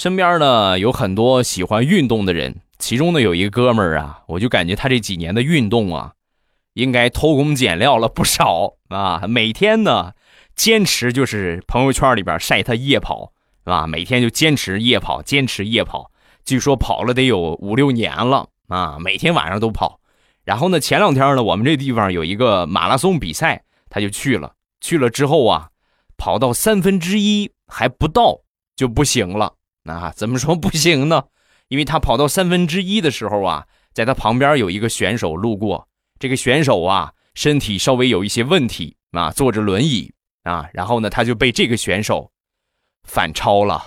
身边呢有很多喜欢运动的人，其中呢有一个哥们儿啊，我就感觉他这几年的运动啊，应该偷工减料了不少啊。每天呢坚持就是朋友圈里边晒他夜跑，是吧？每天就坚持夜跑，坚持夜跑，据说跑了得有五六年了啊，每天晚上都跑。然后呢，前两天呢，我们这地方有一个马拉松比赛，他就去了。去了之后啊，跑到三分之一还不到就不行了。啊，怎么说不行呢？因为他跑到三分之一的时候啊，在他旁边有一个选手路过。这个选手啊，身体稍微有一些问题啊，坐着轮椅啊。然后呢，他就被这个选手反超了。